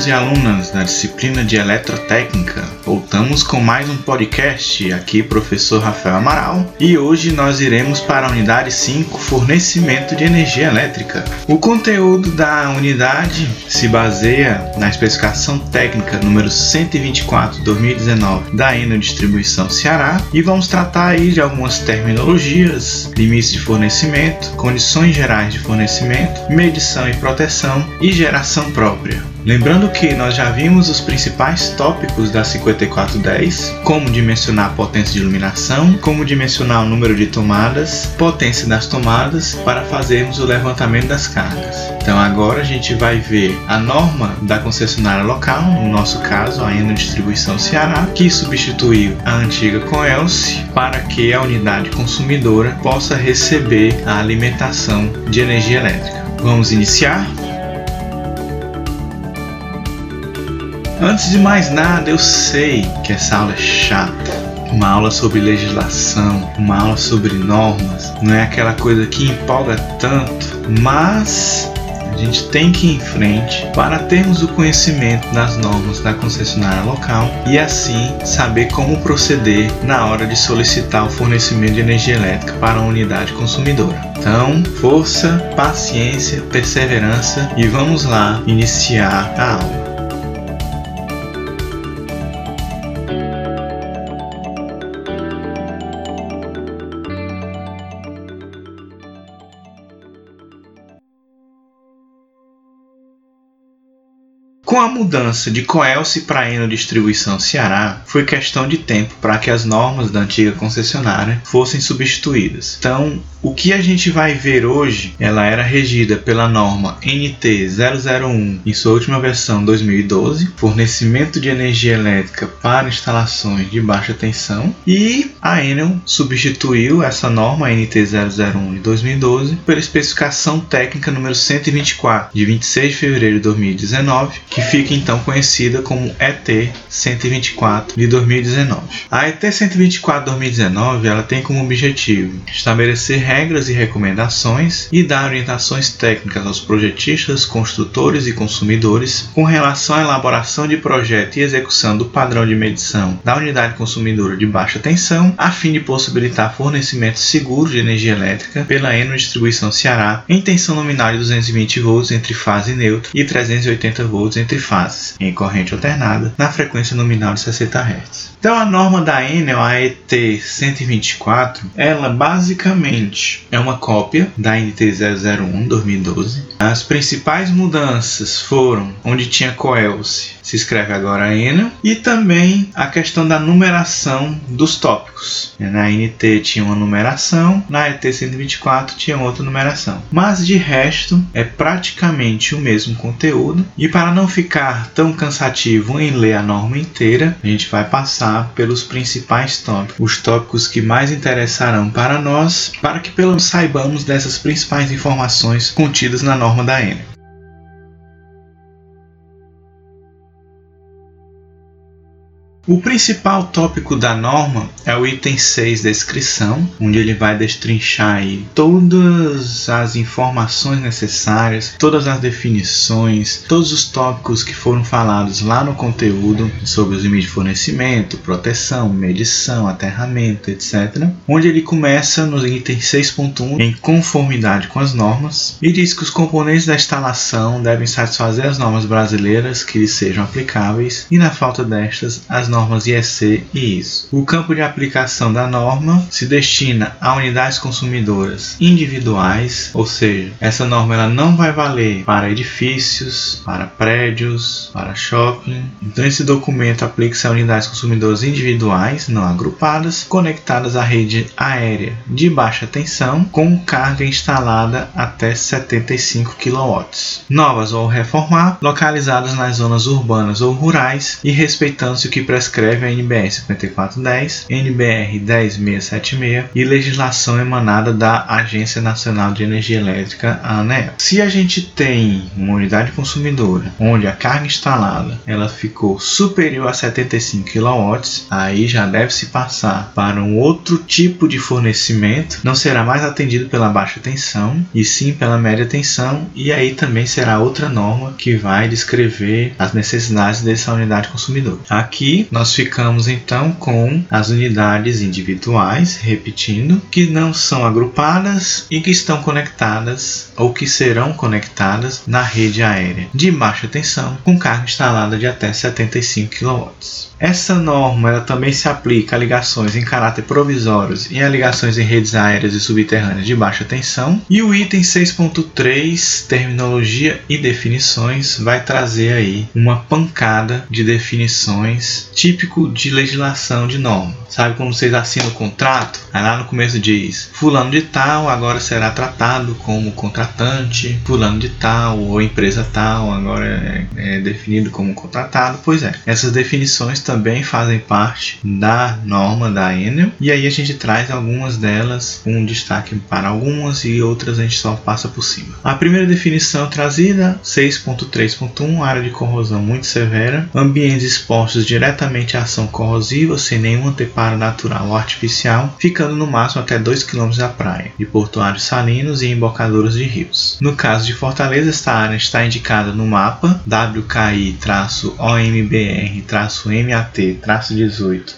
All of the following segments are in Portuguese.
Alunos e alunas da disciplina de Eletrotécnica. Voltamos com mais um podcast. Aqui, professor Rafael Amaral, e hoje nós iremos para a unidade 5, fornecimento de energia elétrica. O conteúdo da unidade se baseia na especificação técnica número 124/2019 da Enel Distribuição Ceará e vamos tratar aí de algumas terminologias, limites de fornecimento, condições gerais de fornecimento, medição e proteção e geração própria. Lembrando que nós já vimos os principais tópicos da 5410, como dimensionar a potência de iluminação, como dimensionar o número de tomadas, potência das tomadas, para fazermos o levantamento das cargas. Então agora a gente vai ver a norma da concessionária local, no nosso caso a Eno Distribuição Ceará, que substituiu a antiga Coelce para que a unidade consumidora possa receber a alimentação de energia elétrica. Vamos iniciar? Antes de mais nada, eu sei que essa aula é chata. Uma aula sobre legislação, uma aula sobre normas, não é aquela coisa que empolga tanto, mas a gente tem que ir em frente para termos o conhecimento das normas da concessionária local e assim saber como proceder na hora de solicitar o fornecimento de energia elétrica para a unidade consumidora. Então, força, paciência, perseverança e vamos lá iniciar a aula. Com a mudança de Coelce para Eno Distribuição Ceará, foi questão de tempo para que as normas da antiga concessionária fossem substituídas. Então, o que a gente vai ver hoje, ela era regida pela norma NT 001 em sua última versão 2012, fornecimento de energia elétrica para instalações de baixa tensão, e a Enel substituiu essa norma NT 001 de 2012 pela especificação técnica número 124 de 26 de fevereiro de 2019, que que fica então conhecida como ET 124 de 2019. A ET 124 de 2019 ela tem como objetivo estabelecer regras e recomendações e dar orientações técnicas aos projetistas, construtores e consumidores com relação à elaboração de projeto e execução do padrão de medição da unidade consumidora de baixa tensão, a fim de possibilitar fornecimento seguro de energia elétrica pela Eno Distribuição Ceará em tensão nominal de 220 volts entre fase neutra e 380 volts entre fases em corrente alternada na frequência nominal de 60 Hz. Então a norma da Enel, a ET 124, ela basicamente é uma cópia da NT 001 2012. As principais mudanças foram onde tinha Coelce, se escreve agora Enel, e também a questão da numeração dos tópicos. Na NT tinha uma numeração, na ET 124 tinha outra numeração. Mas de resto é praticamente o mesmo conteúdo e para não ficar tão cansativo em ler a norma inteira, a gente vai passar pelos principais tópicos, os tópicos que mais interessarão para nós, para que pelo menos saibamos dessas principais informações contidas na norma da Enel. O principal tópico da norma é o item 6, descrição, onde ele vai destrinchar todas as informações necessárias, todas as definições, todos os tópicos que foram falados lá no conteúdo sobre os limites de fornecimento, proteção, medição, aterramento, etc. Onde ele começa no item 6.1 em conformidade com as normas e diz que os componentes da instalação devem satisfazer as normas brasileiras que lhes sejam aplicáveis e na falta destas as normas IEC e ISO. O campo de aplicação da norma se destina a unidades consumidoras individuais, ou seja, essa norma ela não vai valer para edifícios, para prédios, para shopping. Então esse documento aplica-se a unidades consumidoras individuais, não agrupadas, conectadas à rede aérea de baixa tensão com carga instalada até 75 kW. Novas ou reformar, localizadas nas zonas urbanas ou rurais e respeitando-se o que prescreve a NBR 5410, NBR 10676 e legislação emanada da Agência Nacional de Energia Elétrica, a ANEEL. Se a gente tem uma unidade consumidora onde a carga instalada ela ficou superior a 75 kW, aí já deve se passar para um outro tipo de fornecimento, não será mais atendido pela baixa tensão e sim pela média tensão e aí também será outra norma que vai descrever as necessidades dessa unidade consumidora. Aqui nós ficamos então com as unidades individuais, repetindo, que não são agrupadas e que estão conectadas ou que serão conectadas na rede aérea de baixa tensão com carga instalada de até 75 kW. Essa norma ela também se aplica a ligações em caráter provisórios e a ligações em redes aéreas e subterrâneas de baixa tensão. E o item 6.3, terminologia e definições, vai trazer aí uma pancada de definições típico de legislação de norma. Sabe quando vocês assinam o contrato? Aí lá no começo diz: Fulano de tal agora será tratado como contratante, Fulano de tal ou empresa tal agora é, é definido como contratado. Pois é, essas definições também fazem parte da norma da Enel e aí a gente traz algumas delas, um destaque para algumas e outras a gente só passa por cima. A primeira definição trazida, 6.3.1, área de corrosão muito severa, ambientes expostos diretamente à ação corrosiva sem nenhum anteparo natural ou artificial, ficando no máximo até 2 km da praia, de portuários salinos e embocaduras de rios. No caso de Fortaleza, esta área está indicada no mapa WKI-OMBR-MA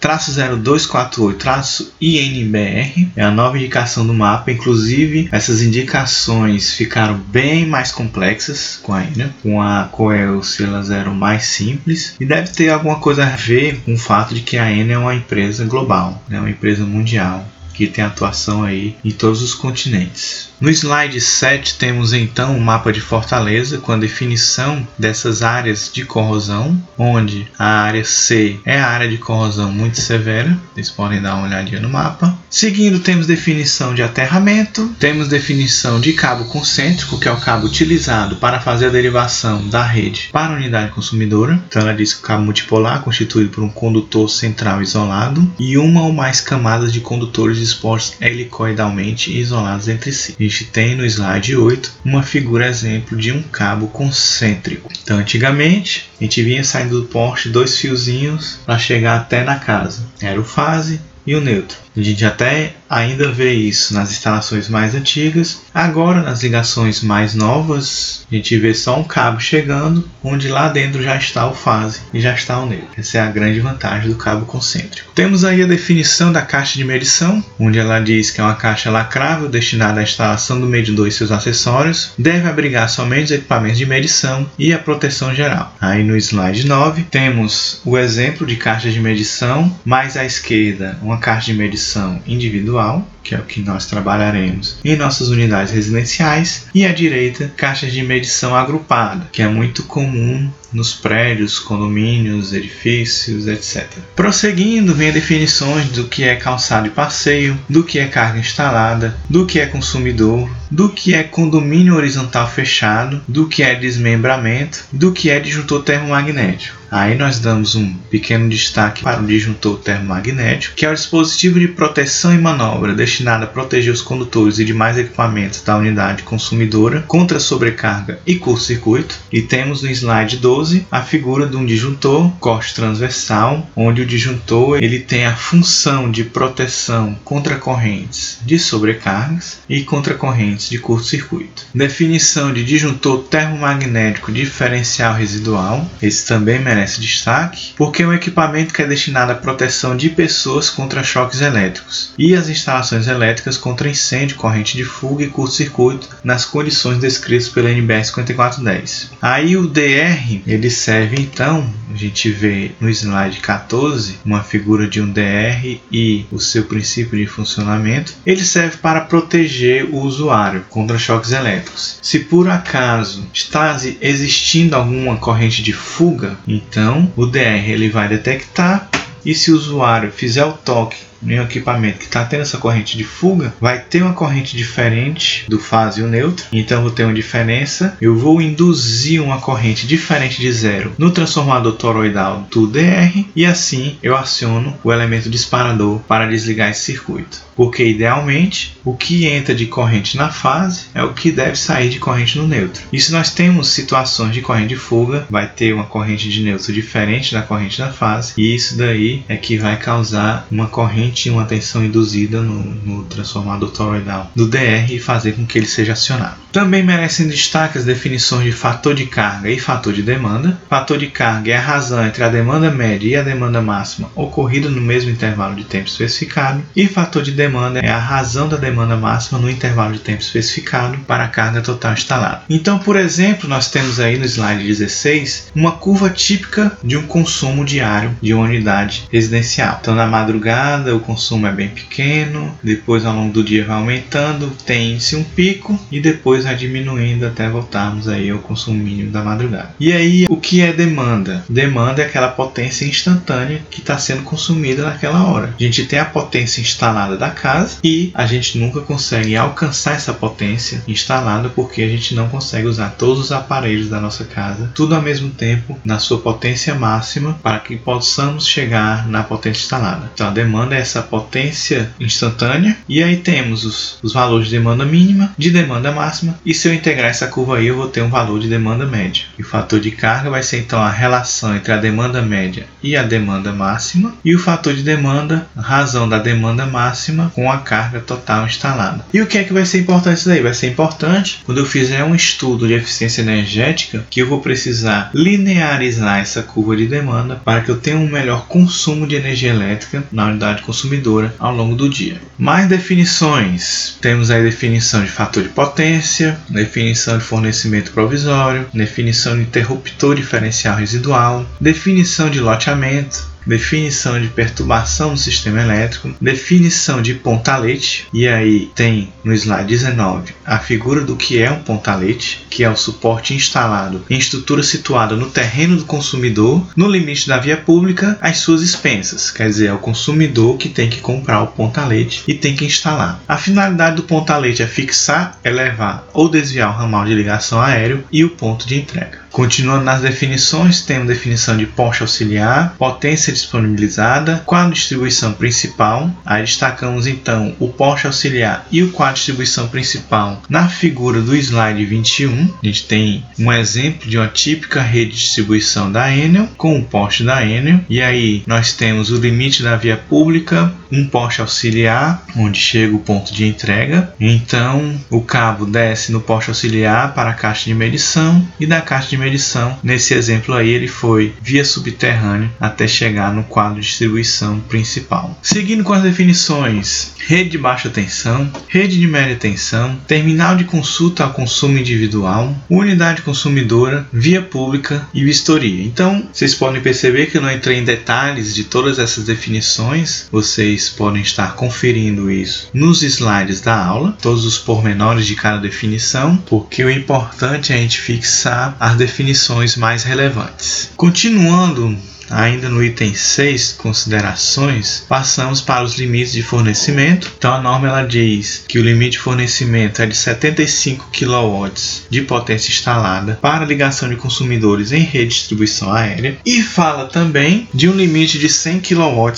TRASO-18-0248-INBR é a nova indicação do mapa. Inclusive, essas indicações ficaram bem mais complexas com a Enel. Com a Coelce, elas eram mais simples e deve ter alguma coisa a ver com o fato de que a Enel é uma empresa global, né? uma empresa mundial que tem atuação aí em todos os continentes. No slide 7 temos então o um mapa de Fortaleza com a definição dessas áreas de corrosão, onde a área C é a área de corrosão muito severa, vocês podem dar uma olhadinha no mapa. Seguindo temos definição de aterramento, temos definição de cabo concêntrico, que é o cabo utilizado para fazer a derivação da rede para a unidade consumidora. Então ela diz que o cabo multipolar constituído por um condutor central isolado e uma ou mais camadas de condutores dispostos helicoidalmente isolados entre si gente tem no slide 8 uma figura exemplo de um cabo concêntrico. Então, antigamente, a gente vinha saindo do poste dois fiozinhos para chegar até na casa. Era o fase e o neutro. A gente até ainda vê isso nas instalações mais antigas. Agora, nas ligações mais novas, a gente vê só um cabo chegando, onde lá dentro já está o fase e já está o neutro. Essa é a grande vantagem do cabo concêntrico. Temos aí a definição da caixa de medição, onde ela diz que é uma caixa lacrável destinada à instalação do medidor e seus acessórios, deve abrigar somente os equipamentos de medição e a proteção geral. Aí no slide 9 temos o exemplo de caixa de medição, mais à esquerda uma caixa de medição individual, que é o que nós trabalharemos em nossas unidades residenciais, e à direita, caixas de medição agrupada, que é muito comum nos prédios, condomínios, edifícios, etc. Prosseguindo, vem definições do que é calçado e passeio, do que é carga instalada, do que é consumidor, do que é condomínio horizontal fechado, do que é desmembramento, do que é disjuntor termomagnético. Aí nós damos um pequeno destaque para o disjuntor termomagnético, que é o dispositivo de proteção e manobra destinado a proteger os condutores e demais equipamentos da unidade consumidora contra sobrecarga e curto-circuito. E temos no slide 12 a figura de um disjuntor corte transversal, onde o disjuntor ele tem a função de proteção contra correntes de sobrecargas e contra correntes de curto-circuito. Definição de disjuntor termomagnético diferencial residual. Esse também merece merece destaque porque é um equipamento que é destinado à proteção de pessoas contra choques elétricos e as instalações elétricas contra incêndio, corrente de fuga e curto-circuito nas condições descritas pela NBR 5410. Aí o DR ele serve então, a gente vê no slide 14 uma figura de um DR e o seu princípio de funcionamento. Ele serve para proteger o usuário contra choques elétricos. Se por acaso está existindo alguma corrente de fuga, então o DR ele vai detectar e se o usuário fizer o toque em um equipamento que está tendo essa corrente de fuga, vai ter uma corrente diferente do fase e o neutro, então eu vou ter uma diferença. Eu vou induzir uma corrente diferente de zero no transformador toroidal do DR e assim eu aciono o elemento disparador para desligar esse circuito porque idealmente o que entra de corrente na fase é o que deve sair de corrente no neutro. E se nós temos situações de corrente de fuga, vai ter uma corrente de neutro diferente da corrente da fase, e isso daí é que vai causar uma corrente e uma tensão induzida no, no transformador toroidal do DR e fazer com que ele seja acionado. Também merecem destaque as definições de fator de carga e fator de demanda. Fator de carga é a razão entre a demanda média e a demanda máxima ocorrida no mesmo intervalo de tempo especificado, e fator de demanda é a razão da demanda máxima no intervalo de tempo especificado para a carga total instalada. Então, por exemplo, nós temos aí no slide 16 uma curva típica de um consumo diário de uma unidade residencial. Então, na madrugada o consumo é bem pequeno, depois ao longo do dia vai aumentando, tem-se um pico e depois vai diminuindo até voltarmos aí ao consumo mínimo da madrugada. E aí, o que é demanda? Demanda é aquela potência instantânea que está sendo consumida naquela hora. A gente tem a potência instalada da casa e a gente nunca consegue alcançar essa potência instalada porque a gente não consegue usar todos os aparelhos da nossa casa tudo ao mesmo tempo na sua potência máxima para que possamos chegar na potência instalada. Então a demanda é essa potência instantânea e aí temos os, os valores de demanda mínima, de demanda máxima e se eu integrar essa curva aí eu vou ter um valor de demanda média. E o fator de carga vai ser então a relação entre a demanda média e a demanda máxima e o fator de demanda, razão da demanda máxima com a carga total instalada. E o que é que vai ser importante isso daí? Vai ser importante quando eu fizer um estudo de eficiência energética que eu vou precisar linearizar essa curva de demanda para que eu tenha um melhor consumo de energia elétrica na unidade consumidora ao longo do dia. Mais definições. Temos aí definição de fator de potência, definição de fornecimento provisório, definição de interruptor diferencial residual, definição de loteamento, definição de perturbação do sistema elétrico, definição de pontalete, e aí tem no slide 19 a figura do que é um pontalete, que é o suporte instalado em estrutura situada no terreno do consumidor, no limite da via pública, às suas expensas, quer dizer, é o consumidor que tem que comprar o pontalete e tem que instalar. A finalidade do pontalete é fixar, elevar ou desviar o ramal de ligação aéreo e o ponto de entrega. Continuando nas definições, temos definição de poste auxiliar, potência disponibilizada, quadro de distribuição principal. Aí destacamos então o poste auxiliar e o quadro de distribuição principal na figura do slide 21. A gente tem um exemplo de uma típica rede de distribuição da Enel com o poste da Enel. E aí nós temos o limite da via pública, um poste auxiliar, onde chega o ponto de entrega. Então o cabo desce no poste auxiliar para a caixa de medição e da caixa de medição, nesse exemplo aí, ele foi via subterrâneo até chegar no quadro de distribuição principal. Seguindo com as definições: rede de baixa tensão, rede de média tensão, terminal de consulta ao consumo individual, unidade consumidora, via pública e vistoria. Então, vocês podem perceber que eu não entrei em detalhes de todas essas definições, vocês podem estar conferindo isso nos slides da aula, todos os pormenores de cada definição, porque o importante é a gente fixar as definições definições mais relevantes. Continuando ainda no item 6, considerações, passamos para os limites de fornecimento. Então a norma ela diz que o limite de fornecimento é de 75 kW de potência instalada para ligação de consumidores em rede de distribuição aérea e fala também de um limite de 100 kW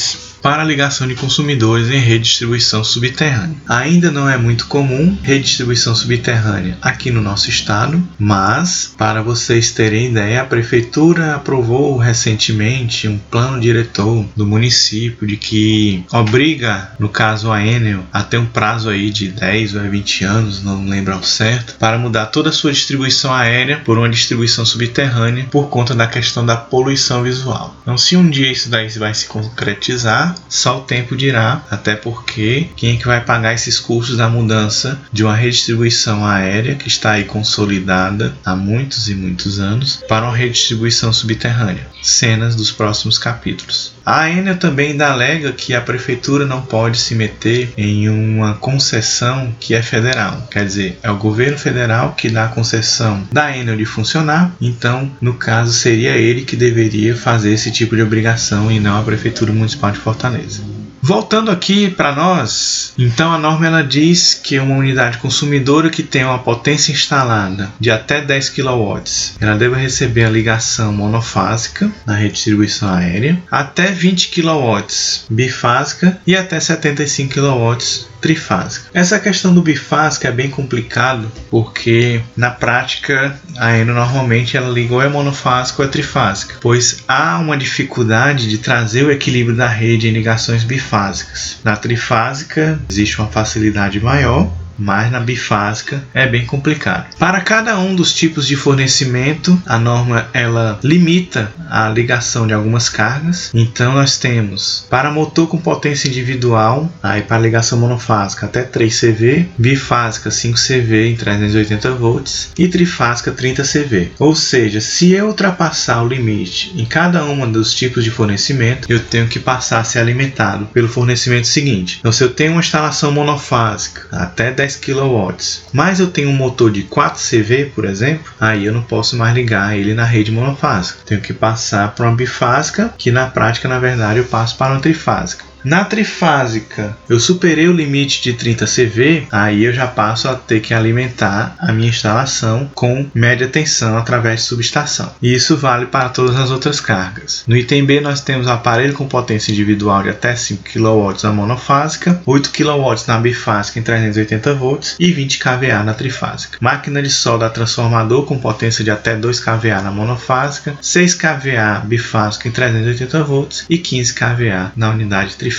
para ligação de consumidores em rede de distribuição subterrânea. Ainda não é muito comum rede de distribuição subterrânea aqui no nosso estado, mas para vocês terem ideia, a prefeitura aprovou recentemente um plano diretor do município de que obriga, no caso a Enel, a ter um prazo aí de 10 ou 20 anos, não lembro ao certo, para mudar toda a sua distribuição aérea por uma distribuição subterrânea por conta da questão da poluição visual. Então, se um dia isso daí vai se concretizar, só o tempo dirá, até porque quem é que vai pagar esses custos da mudança de uma redistribuição aérea que está aí consolidada há muitos e muitos anos para uma redistribuição subterrânea? Cenas dos próximos capítulos. A Enel também ainda alega que a prefeitura não pode se meter em uma concessão que é federal. Quer dizer, é o governo federal que dá a concessão da Enel de funcionar, então, no caso, seria ele que deveria fazer esse tipo de obrigação e não a prefeitura municipal de Fortaleza. Voltando aqui para nós, então a norma ela diz que uma unidade consumidora que tem uma potência instalada de até 10 kW, ela deve receber a ligação monofásica na rede de distribuição aérea, até 20 kW bifásica e até 75 kW trifásica. Essa questão do bifásico é bem complicado porque na prática a Eno normalmente ela liga ou é monofásica ou é trifásica, pois há uma dificuldade de trazer o equilíbrio da rede em ligações bifásicas. Na trifásica existe uma facilidade maior mas na bifásica é bem complicado. Para cada um dos tipos de fornecimento, a norma ela limita a ligação de algumas cargas. Então nós temos para motor com potência individual, aí para ligação monofásica até 3 CV, bifásica 5 CV em 380 volts e trifásica 30 CV. Ou seja, se eu ultrapassar o limite em cada um dos tipos de fornecimento, eu tenho que passar a ser alimentado pelo fornecimento seguinte. Então se eu tenho uma instalação monofásica até 10 10 kW, mas eu tenho um motor de 4 CV, por exemplo, aí eu não posso mais ligar ele na rede monofásica. Tenho que passar para uma bifásica, que na prática, na verdade, eu passo para uma trifásica. Na trifásica, eu superei o limite de 30 CV, aí eu já passo a ter que alimentar a minha instalação com média tensão através de subestação. E isso vale para todas as outras cargas. No item B, nós temos aparelho com potência individual de até 5 kW na monofásica, 8 kW na bifásica em 380 volts e 20 kVA na trifásica. Máquina de solda transformador com potência de até 2 kVA na monofásica, 6 kVA bifásica em 380 volts e 15 kVA na unidade trifásica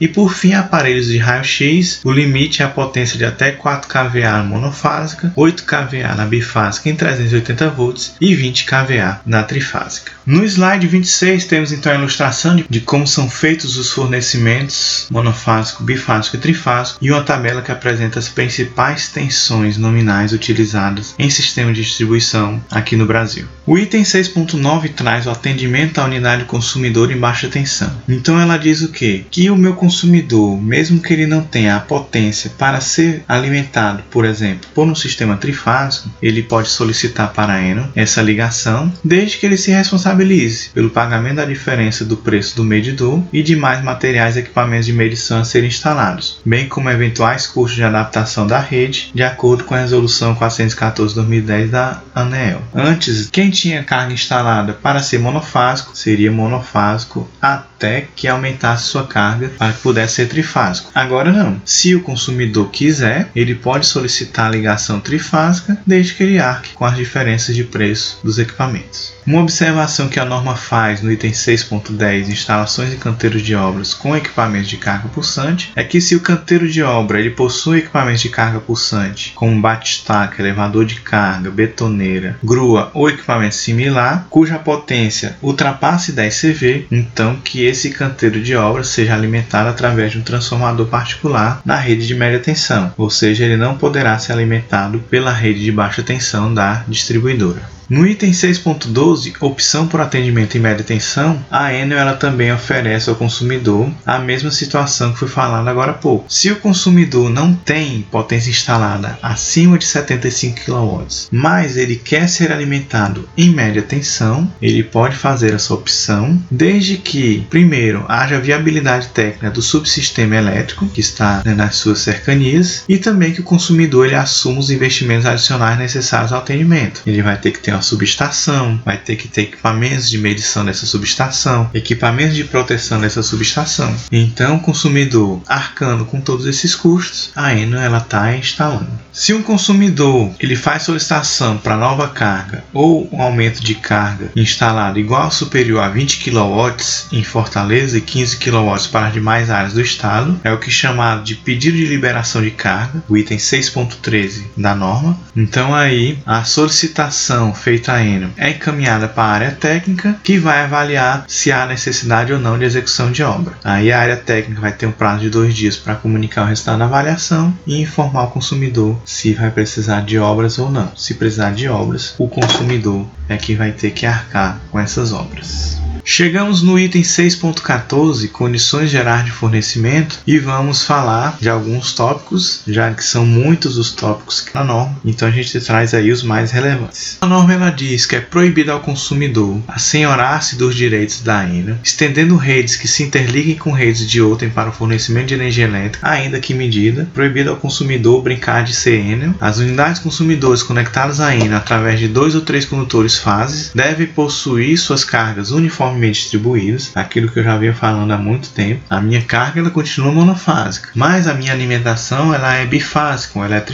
E por fim, aparelhos de raio-x, o limite é a potência de até 4 kVA na monofásica, 8 kVA na bifásica em 380 volts e 20 kVA na trifásica. No slide 26 temos então a ilustração de, de como são feitos os fornecimentos monofásico, bifásico e trifásico e uma tabela que apresenta as principais tensões nominais utilizadas em sistema de distribuição aqui no Brasil. O item 6.9 traz o atendimento à unidade consumidor em baixa tensão. Então ela diz o que? Que o meu consumidor, mesmo que ele não tenha a potência para ser alimentado, por exemplo, por um sistema trifásico, ele pode solicitar para a Eno essa ligação, desde que ele se responsabilize pelo pagamento da diferença do preço do medidor e demais materiais e equipamentos de medição a serem instalados, bem como eventuais custos de adaptação da rede, de acordo com a Resolução 414-2010 da ANEEL. Antes, quem tinha carga instalada para ser monofásico seria monofásico até que aumentasse sua carga para que pudesse ser trifásico. Agora não. Se o consumidor quiser, ele pode solicitar a ligação trifásica desde que ele arque com as diferenças de preço dos equipamentos. Uma observação que a norma faz no item 6.10, instalações e canteiros de obras com equipamentos de carga pulsante, é que se o canteiro de obra ele possui equipamentos de carga pulsante, como batistaca, elevador de carga, betoneira, grua ou equipamento similar, cuja potência ultrapasse 10 CV, então que esse canteiro de obra seja alimentado através de um transformador particular na rede de média tensão, ou seja, ele não poderá ser alimentado pela rede de baixa tensão da distribuidora. No item 6.12, opção por atendimento em média tensão, a Enel ela também oferece ao consumidor a mesma situação que foi falada agora há pouco. Se o consumidor não tem potência instalada acima de 75 kW, mas ele quer ser alimentado em média tensão, ele pode fazer essa opção, desde que, primeiro, haja viabilidade técnica do subsistema elétrico que está né, nas suas cercanias e também que o consumidor ele assuma os investimentos adicionais necessários ao atendimento. Ele vai ter que ter uma subestação, vai ter que ter equipamentos de medição dessa subestação, equipamentos de proteção dessa subestação. Então, o consumidor arcando com todos esses custos, a Enel ela está instalando. Se um consumidor ele faz solicitação para nova carga ou um aumento de carga instalado igual ou superior a 20 kW em Fortaleza e 15 kW para as demais áreas do estado, é o que é chamado de pedido de liberação de carga, o item 6.13 da norma. Então aí a solicitação feita a Enel é encaminhada para a área técnica, que vai avaliar se há necessidade ou não de execução de obra. Aí a área técnica vai ter um prazo de dois dias para comunicar o resultado da avaliação e informar o consumidor se vai precisar de obras ou não. Se precisar de obras, o consumidor é que vai ter que arcar com essas obras. Chegamos no item 6.14, condições gerais de fornecimento, e vamos falar de alguns tópicos, já que são muitos os tópicos na norma, então a gente traz aí os mais relevantes. A norma ela diz que é proibido ao consumidor assenhorar-se dos direitos da Enel, estendendo redes que se interliguem com redes de outrem para o fornecimento de energia elétrica, ainda que medida, proibido ao consumidor brincar de ser Enel. As unidades consumidores conectadas à Enel através de dois ou três condutores fases devem possuir suas cargas uniformemente distribuídas, aquilo que eu já vinha falando há muito tempo. A minha carga ela continua monofásica, mas a minha alimentação ela é bifásica, ou ela é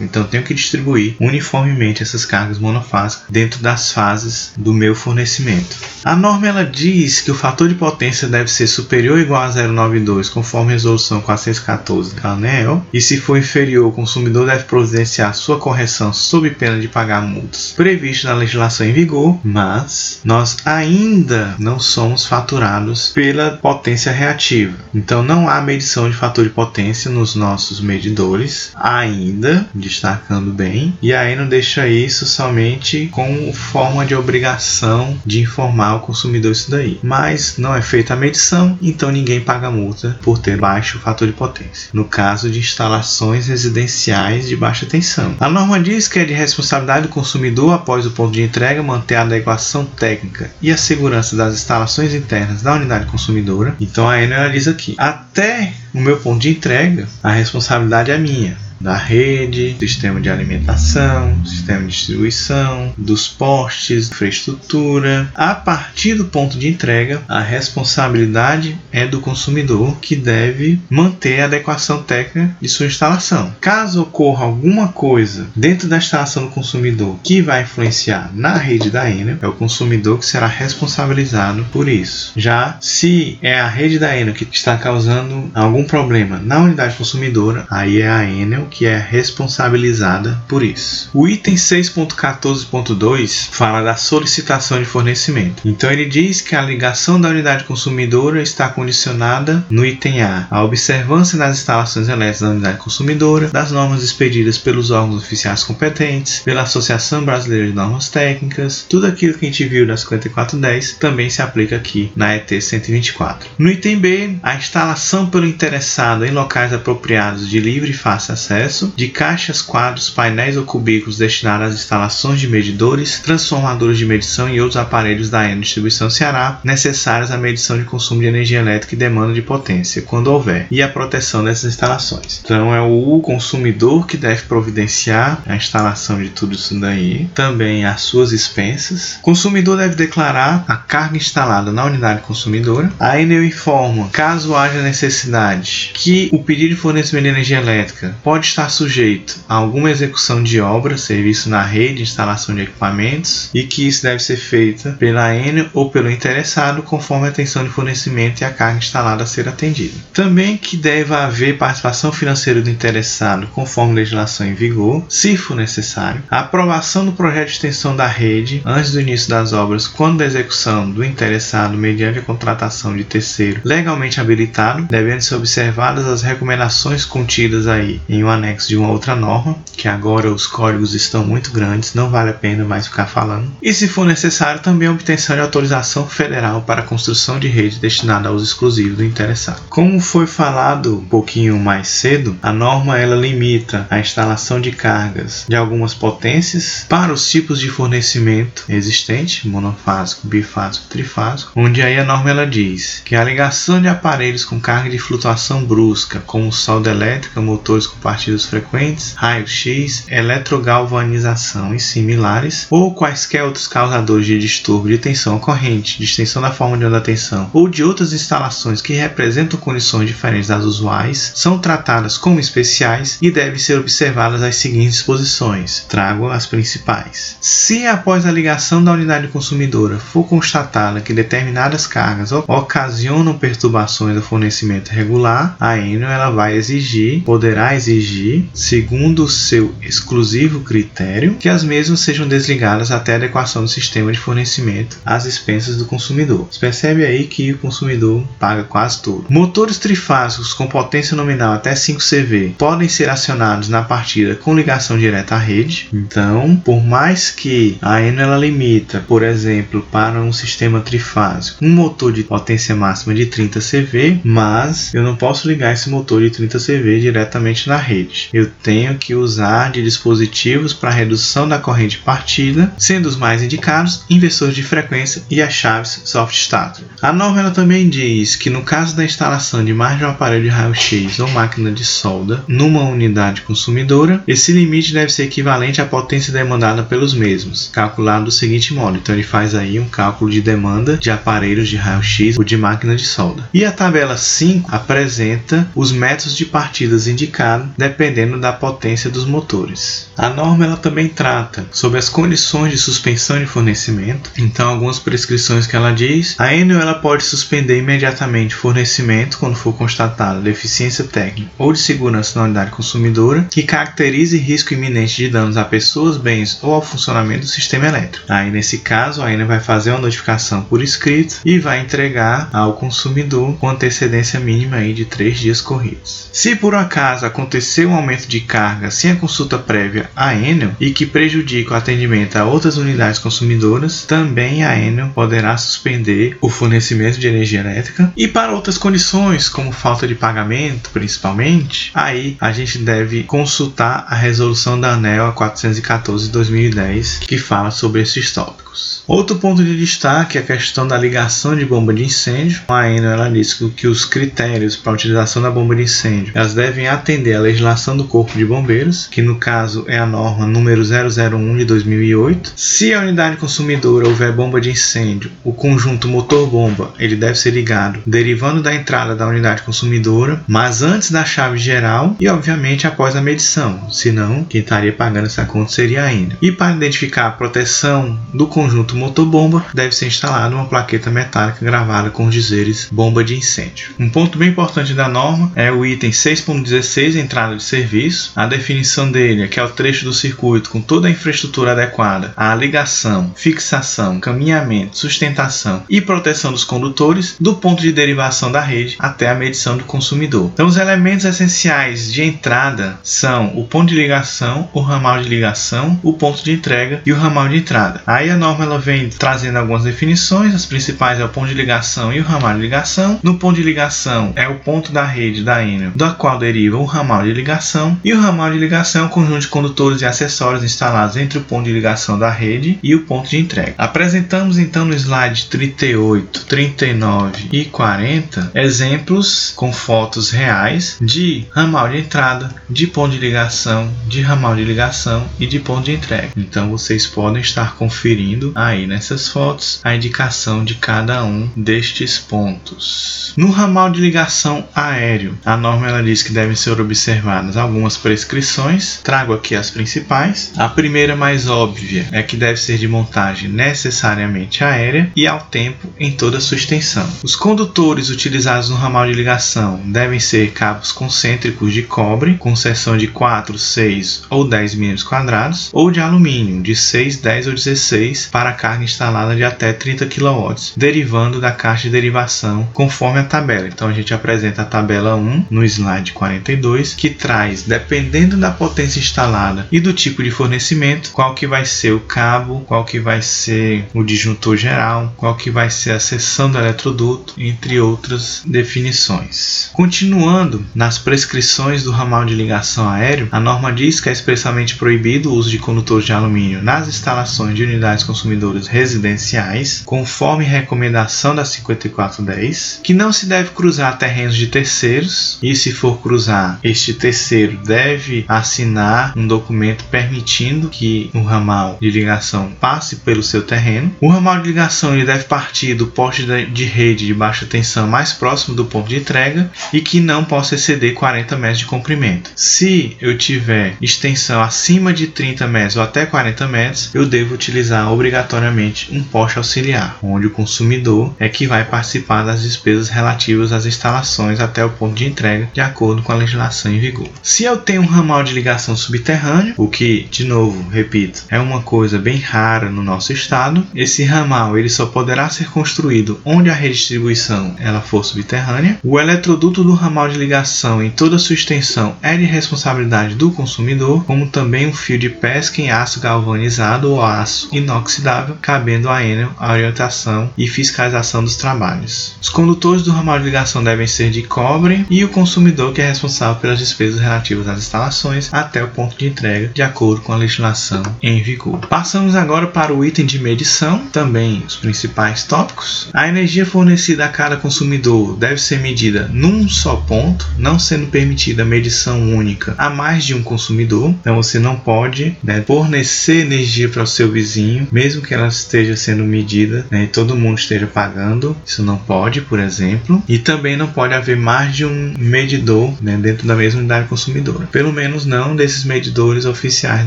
então eu tenho que distribuir uniformemente essas cargas monofásicas dentro das fases do meu fornecimento. A norma ela diz que o fator de potência deve ser superior ou igual a 0,92, conforme a resolução 414 da ANEEL, e se for inferior, o consumidor deve providenciar sua correção sob pena de pagar multas previsto na legislação em vigor, mas nós ainda não somos faturados pela potência reativa. Então não há medição de fator de potência nos nossos medidores ainda, destacando bem, e aí não deixa isso somente com forma de obrigação de informar o consumidor isso daí. Mas não é feita a medição, então ninguém paga multa por ter baixo fator de potência. No caso de instalações residenciais de baixa tensão. A norma diz que é de responsabilidade do consumidor após o ponto de entrega manter a adequação técnica e a segurança das instalações internas da unidade consumidora. Então a Enel diz aqui: até o meu ponto de entrega, a responsabilidade é minha da rede, sistema de alimentação, sistema de distribuição, dos postes, infraestrutura. A partir do ponto de entrega, a responsabilidade é do consumidor que deve manter a adequação técnica de sua instalação. Caso ocorra alguma coisa dentro da instalação do consumidor que vai influenciar na rede da Enel, é o consumidor que será responsabilizado por isso. Já se é a rede da Enel que está causando algum problema na unidade consumidora, aí é a Enel que é responsabilizada por isso. O item 6.14.2 fala da solicitação de fornecimento. Então ele diz que a ligação da unidade consumidora está condicionada no item A à observância das instalações elétricas da unidade consumidora, das normas expedidas pelos órgãos oficiais competentes, pela Associação Brasileira de Normas Técnicas, tudo aquilo que a gente viu na 5410 também se aplica aqui na ET 124. No item B, a instalação pelo interessado em locais apropriados de livre e fácil acesso de caixas, quadros, painéis ou cubículos destinados às instalações de medidores, transformadores de medição e outros aparelhos da Enel Distribuição Ceará necessários à medição de consumo de energia elétrica e demanda de potência, quando houver, e a proteção dessas instalações. Então é o consumidor que deve providenciar a instalação de tudo isso daí, também as suas expensas. O consumidor deve declarar a carga instalada na unidade consumidora. A Enel informa, caso haja necessidade, que o pedido de fornecimento de energia elétrica pode estar sujeito a alguma execução de obra, serviço na rede, instalação de equipamentos e que isso deve ser feito pela Enel ou pelo interessado conforme a tensão de fornecimento e a carga instalada a ser atendida. Também que deve haver participação financeira do interessado conforme legislação em vigor, se for necessário, a aprovação do projeto de extensão da rede antes do início das obras quando da execução do interessado mediante a contratação de terceiro legalmente habilitado, devendo ser observadas as recomendações contidas aí em um anexo de uma outra norma, que agora os códigos estão muito grandes, não vale a pena mais ficar falando. E se for necessário, também a obtenção de autorização federal para a construção de rede destinada aos exclusivos do interessado. Como foi falado um pouquinho mais cedo, a norma ela limita a instalação de cargas de algumas potências para os tipos de fornecimento existente, monofásico, bifásico, trifásico, onde aí a norma ela diz que a ligação de aparelhos com carga de flutuação brusca, como solda elétrica, motores com partidos frequentes, raio-x, eletrogalvanização e similares, ou quaisquer outros causadores de distúrbio de tensão corrente, de extensão da forma de onda tensão, ou de outras instalações que representam condições diferentes das usuais, são tratadas como especiais e devem ser observadas as seguintes disposições. Trago as principais. Se após a ligação da unidade consumidora for constatada que determinadas cargas ocasionam perturbações do fornecimento regular, a Enel ela vai exigir, poderá exigir exigir, segundo seu exclusivo critério, que as mesmas sejam desligadas até a adequação do sistema de fornecimento às expensas do consumidor. Você percebe aí que o consumidor paga quase tudo. Motores trifásicos com potência nominal até 5 CV podem ser acionados na partida com ligação direta à rede. Então, por mais que a Enel ela limita, por exemplo, para um sistema trifásico, um motor de potência máxima de 30 CV, mas eu não posso ligar esse motor de 30 CV diretamente na rede. Eu tenho que usar de dispositivos para redução da corrente partida, sendo os mais indicados inversores de frequência e as chaves soft starter. A norma ela também diz que no caso da instalação de mais de um aparelho de raio-x ou máquina de solda numa unidade consumidora, esse limite deve ser equivalente à potência demandada pelos mesmos, calculado do seguinte modo. Então ele faz aí um cálculo de demanda de aparelhos de raio-x ou de máquina de solda. E a tabela 5 apresenta os métodos de partidas indicados dependendo da potência dos motores. A norma ela também trata sobre as condições de suspensão de fornecimento. Então algumas prescrições que ela diz, a Enel ela pode suspender imediatamente fornecimento quando for constatada deficiência técnica ou de segurança na unidade consumidora que caracterize risco iminente de danos a pessoas, bens ou ao funcionamento do sistema elétrico. Aí nesse caso a Enel vai fazer uma notificação por escrito e vai entregar ao consumidor com antecedência mínima aí de três dias corridos. Se por acaso acontecer um aumento de carga sem a consulta prévia à Enel e que prejudique o atendimento a outras unidades consumidoras, também a Enel poderá suspender o fornecimento de energia elétrica e para outras condições, como falta de pagamento, principalmente, aí a gente deve consultar a resolução da ANEL 414 de 2010 que fala sobre esses tópicos. Outro ponto de destaque é a questão da ligação de bomba de incêndio. A Enel ela diz que os critérios para a utilização da bomba de incêndio elas devem atender à legislação do Corpo de Bombeiros, que no caso é a norma número 001 de 2008. Se a unidade consumidora houver bomba de incêndio, o conjunto motor-bomba ele deve ser ligado derivando da entrada da unidade consumidora, mas antes da chave geral e obviamente após a medição, senão quem estaria pagando essa conta seria a Enel. E para identificar a proteção do conjunto motobomba, deve ser instalada uma plaqueta metálica gravada com os dizeres bomba de incêndio. Um ponto bem importante da norma é o item 6.16, entrada de serviço. A definição dele é que é o trecho do circuito com toda a infraestrutura adequada à ligação, fixação, caminhamento, sustentação e proteção dos condutores do ponto de derivação da rede até a medição do consumidor. Então, os elementos essenciais de entrada são o ponto de ligação, o ramal de ligação, o ponto de entrega e o ramal de entrada. Aí a norma ela vem trazendo algumas definições, as principais é o ponto de ligação e o ramal de ligação. No ponto de ligação é o ponto da rede da Enel, da qual deriva o ramal de ligação, e o ramal de ligação é o conjunto de condutores e acessórios instalados entre o ponto de ligação da rede e o ponto de entrega. Apresentamos então no slide 38, 39 e 40 exemplos com fotos reais de ramal de entrada, de ponto de ligação, de ramal de ligação e de ponto de entrega. Então vocês podem estar conferindo aí nessas fotos a indicação de cada um destes pontos. No ramal de ligação aéreo, a norma ela diz que devem ser observadas algumas prescrições. Trago aqui as principais. A primeira mais óbvia é que deve ser de montagem necessariamente aérea e ao tempo em toda a sua extensão. Os condutores utilizados no ramal de ligação devem ser cabos concêntricos de cobre com seção de 4, 6 ou 10 mm quadrados ou de alumínio de 6, 10 ou 16 para carga instalada de até 30 kW, derivando da caixa de derivação conforme a tabela. Então a gente apresenta a tabela 1 no slide 42, que traz, dependendo da potência instalada e do tipo de fornecimento, qual que vai ser o cabo, qual que vai ser o disjuntor geral, qual que vai ser a seção do eletroduto, entre outras definições. Continuando nas prescrições do ramal de ligação aéreo, a norma diz que é expressamente proibido o uso de condutores de alumínio nas instalações de unidades consumidoras residenciais, conforme recomendação da 5410, que não se deve cruzar terrenos de terceiros e se for cruzar, este terceiro deve assinar um documento permitindo que o ramal de ligação passe pelo seu terreno. O ramal de ligação ele deve partir do poste de rede de baixa tensão mais próximo do ponto de entrega e que não possa exceder 40 metros de comprimento. Se eu tiver extensão acima de 30 metros ou até 40 metros, eu devo utilizar obrigatoriamente um poste auxiliar, onde o consumidor é que vai participar das despesas relativas às instalações até o ponto de entrega, de acordo com a legislação em vigor. Se eu tenho um ramal de ligação subterrâneo, o que, de novo, repito, é uma coisa bem rara no nosso estado, esse ramal ele só poderá ser construído onde a redistribuição ela for subterrânea. O eletroduto do ramal de ligação em toda sua extensão é de responsabilidade do consumidor, como também um fio de pesca em aço galvanizado ou aço inoxidável, cabendo a Enel a orientação e fiscalização dos trabalhos. Os condutores do ramal de ligação devem ser de cobre e o consumidor que é responsável pelas despesas relativas às instalações até o ponto de entrega, de acordo com a legislação em vigor. Passamos agora para o item de medição, também os principais tópicos. A energia fornecida a cada consumidor deve ser medida num só ponto, não sendo permitida medição única a mais de um consumidor. Então você não pode né, fornecer energia para o seu vizinho, mesmo que ela esteja sendo medida né, e todo mundo esteja pagando. Isso não pode, por exemplo. E também não pode haver mais de um medidor né, dentro da mesma unidade consumidora. Pelo menos não desses medidores oficiais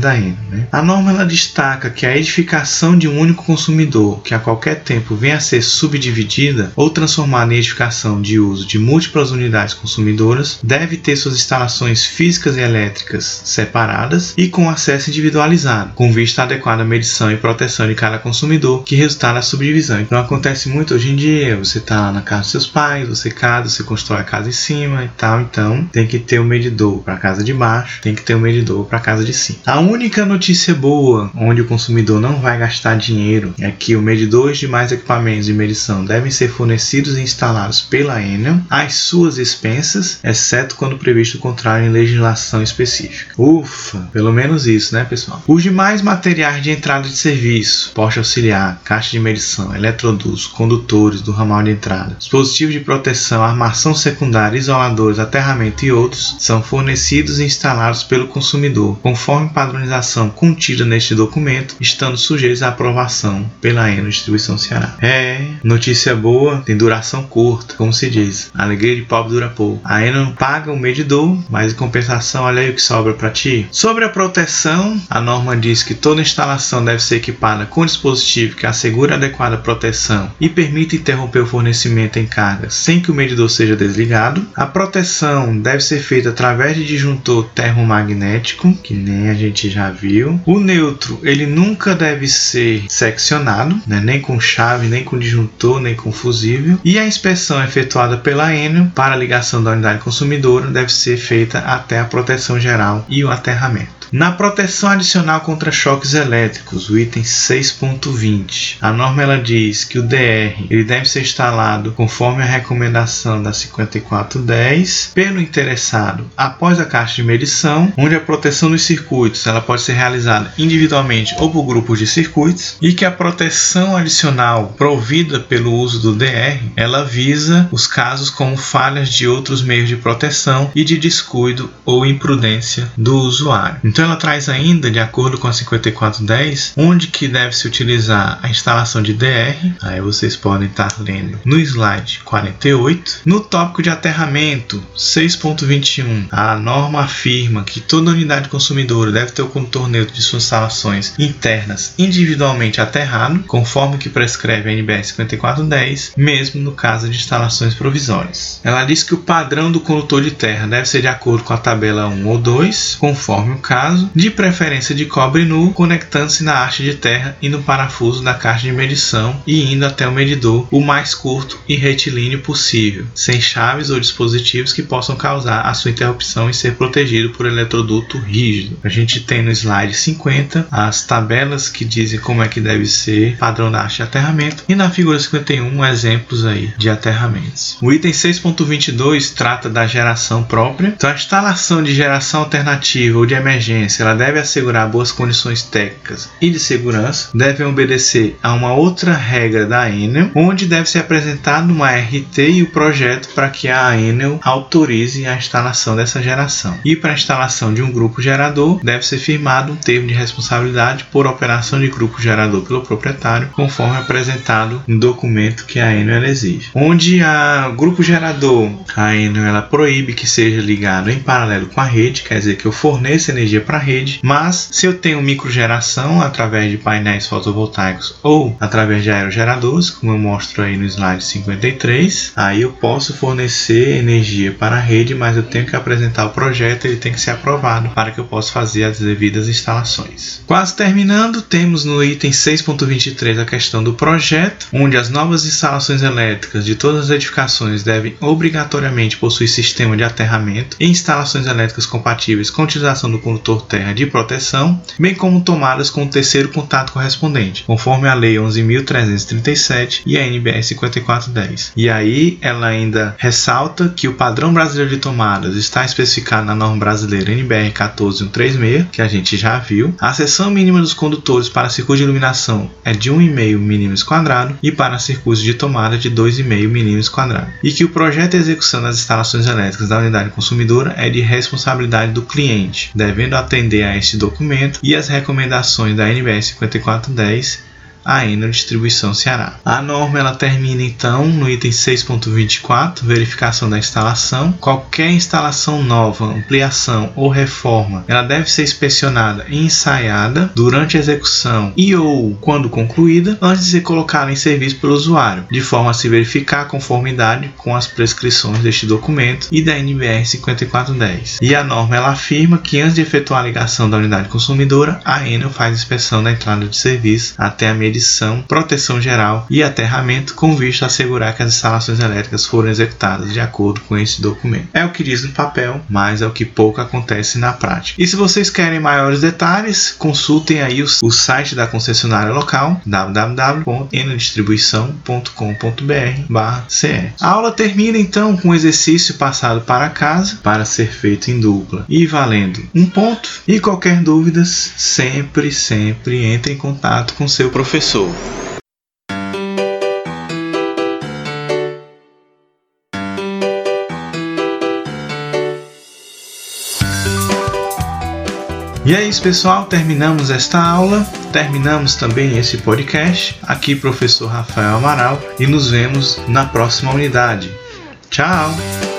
da ENA. Né? A norma ela destaca que a edificação de um único consumidor, que a qualquer tempo venha a ser subdividida ou transformada em edificação de uso de múltiplas unidades consumidoras, deve ter suas instalações físicas e elétricas separadas e com acesso individualizado, com vista à adequada medição e proteção de cada consumidor que resultar na subdivisão. Então acontece muito hoje em dia, você está na casa dos seus pais, você casa, você constrói a casa em cima e tal, então tem que ter o um medidor para a casa de baixo, tem que ter o um medidor para a casa de cima. A única notícia boa onde o consumidor não vai gastar dinheiro é que o medidor e demais equipamentos de medição devem ser fornecidos e instalados pela Enel às suas expensas, exceto quando previsto o contrário em legislação específica. Ufa, pelo menos isso, né, pessoal? Os demais materiais de entrada de serviço, poste auxiliar, caixa de medição, eletrodutos, condutores do ramal de entrada, dispositivos de proteção, armação secundária, isoladores, aterramento e outros, são fornecidos e instalados pelo consumidor, conforme padronização contida neste documento, estando sujeitos à aprovação pela Enel Distribuição Ceará. É, notícia boa, tem duração curta, como se diz. Alegria de pobre dura pouco. A Enel paga o medidor, mas em compensação, olha aí o que sobra para ti. Sobre a proteção, a norma diz que toda instalação deve ser equipada com dispositivo que assegure adequada proteção e permita interromper o fornecimento em carga sem que o medidor seja desligado. A proteção deve ser feita através de disjuntor termomagnético, que nem a gente já viu. O neutro, ele nunca deve ser seccionado, né? nem com chave, nem com disjuntor, nem com fusível. E a inspeção efetuada pela Enel para a ligação da unidade consumidora deve ser feita até a proteção geral e o aterramento. Na proteção adicional contra choques elétricos, o item 6.20, a norma ela diz que o DR ele deve ser instalado conforme a recomendação da 5410 pelo interessado após a caixa de medição, onde a proteção dos circuitos ela pode ser realizada individualmente ou por grupos de circuitos e que a proteção adicional provida pelo uso do DR ela visa os casos como falhas de outros meios de proteção e de descuido ou imprudência do usuário. Então ela traz ainda, de acordo com a 5410, onde que deve se utilizar a instalação de DR. Aí vocês podem estar lendo no slide 48. No tópico de aterramento 6.21, a norma afirma que toda unidade consumidora deve ter o condutor neutro de suas instalações internas individualmente aterrado, conforme o que prescreve a NBR 5410, mesmo no caso de instalações provisórias. Ela diz que o padrão do condutor de terra deve ser de acordo com a tabela 1 ou 2, conforme o caso caso, de preferência de cobre nu, conectando-se na haste de terra e no parafuso da caixa de medição e indo até o medidor o mais curto e retilíneo possível, sem chaves ou dispositivos que possam causar a sua interrupção e ser protegido por eletroduto rígido. A gente tem no slide 50 as tabelas que dizem como é que deve ser haste de aterramento e na figura 51 exemplos aí de aterramentos. O item 6.22 trata da geração própria. Então a instalação de geração alternativa ou de emergência ela deve assegurar boas condições técnicas e de segurança, deve obedecer a uma outra regra da Enel, onde deve ser apresentado uma RT e o projeto para que a Enel autorize a instalação dessa geração. E para a instalação de um grupo gerador, deve ser firmado um termo de responsabilidade por operação de grupo gerador pelo proprietário, conforme apresentado no documento que a Enel exige. Onde a grupo gerador, a Enel ela proíbe que seja ligado em paralelo com a rede, quer dizer que eu forneça energia para para a rede, mas se eu tenho microgeração através de painéis painéis fotovoltaicos ou através de aerogeradores, como eu mostro aí no slide 53. Aí eu posso fornecer energia para a rede, mas eu tenho que apresentar o projeto, ele tem que ser aprovado para que eu possa fazer as devidas instalações. Quase terminando, temos no item 6.23 a questão do projeto, onde as novas instalações elétricas de todas as edificações devem obrigatoriamente possuir sistema de aterramento e instalações elétricas compatíveis com a utilização do condutor terra de proteção, bem como tomadas com o terceiro contato correspondente, conforme a Lei 11.337 e a NBR 5410. E aí ela ainda ressalta que o padrão brasileiro de tomadas está especificado na norma brasileira NBR 14136, que a gente já viu. A seção mínima dos condutores para circuito de iluminação é de 1,5 mm quadrado e para circuitos de tomada de 2,5 mm quadrado. E que o projeto e execução das instalações elétricas da unidade consumidora é de responsabilidade do cliente, devendo atender a este documento e as recomendações da NBR 5410 a Enel Distribuição Ceará. A norma ela termina então no item 6.24, verificação da instalação. Qualquer instalação nova, ampliação ou reforma, ela deve ser inspecionada e ensaiada durante a execução e ou quando concluída, antes de ser colocada em serviço pelo usuário, de forma a se verificar a conformidade com as prescrições deste documento e da NBR 5410. E a norma ela afirma que antes de efetuar a ligação da unidade consumidora, a Enel faz inspeção da entrada de serviço até a medição, proteção geral e aterramento com vista a assegurar que as instalações elétricas foram executadas de acordo com esse documento. É o que diz no papel, mas é o que pouco acontece na prática. E se vocês querem maiores detalhes, consultem aí o, o site da concessionária local www.enodistribuição.com.br/ce. A aula termina então com um exercício passado para casa para ser feito em dupla e valendo um ponto. E qualquer dúvidas, sempre, sempre entre em contato com seu professor professor. E é isso, pessoal. Terminamos esta aula, terminamos também esse podcast. Aqui, professor Rafael Amaral, e nos vemos na próxima unidade. Tchau!